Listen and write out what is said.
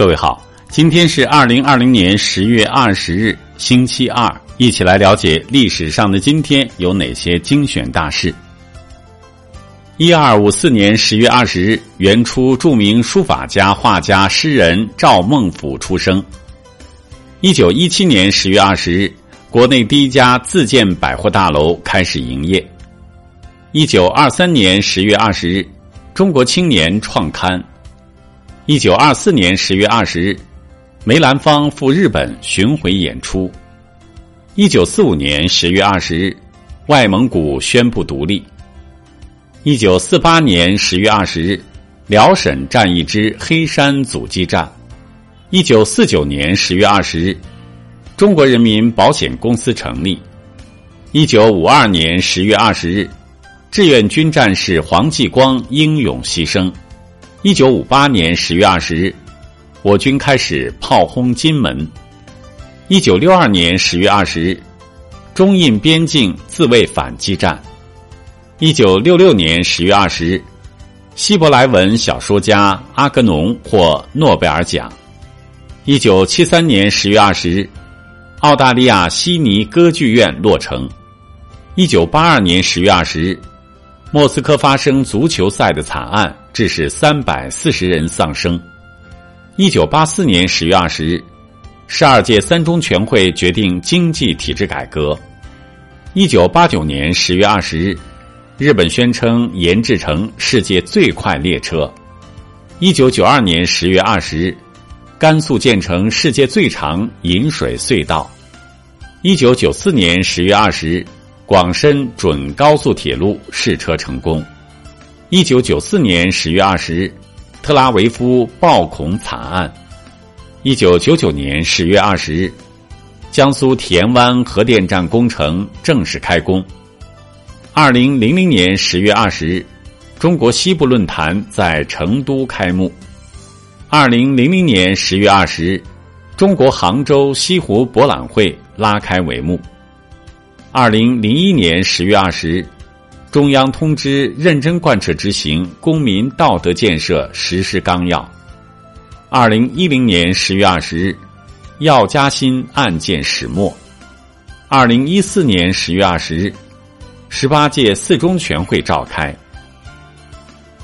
各位好，今天是二零二零年十月二十日，星期二，一起来了解历史上的今天有哪些精选大事。一二五四年十月二十日，元初著名书法家、画家、诗人赵孟俯出生。一九一七年十月二十日，国内第一家自建百货大楼开始营业。一九二三年十月二十日，中国青年创刊。一九二四年十月二十日，梅兰芳赴日本巡回演出。一九四五年十月二十日，外蒙古宣布独立。一九四八年十月二十日，辽沈战役之黑山阻击战。一九四九年十月二十日，中国人民保险公司成立。一九五二年十月二十日，志愿军战士黄继光英勇牺牲。一九五八年十月二十日，我军开始炮轰金门。一九六二年十月二十日，中印边境自卫反击战。一九六六年十月二十日，希伯来文小说家阿格农获诺贝尔奖。一九七三年十月二十日，澳大利亚悉尼歌剧院落成。一九八二年十月二十日。莫斯科发生足球赛的惨案，致使三百四十人丧生。一九八四年十月二十日，十二届三中全会决定经济体制改革。一九八九年十月二十日，日本宣称研制成世界最快列车。一九九二年十月二十日，甘肃建成世界最长引水隧道。一九九四年十月二十日。广深准高速铁路试车成功。一九九四年十月二十日，特拉维夫暴恐惨案。一九九九年十月二十日，江苏田湾核电站工程正式开工。二零零零年十月二十日，中国西部论坛在成都开幕。二零零零年十月二十日，中国杭州西湖博览会拉开帷幕。二零零一年十月二十日，中央通知认真贯彻执行公民道德建设实施纲要。二零一零年十月二十日，药家鑫案件始末。二零一四年十月二十日，十八届四中全会召开。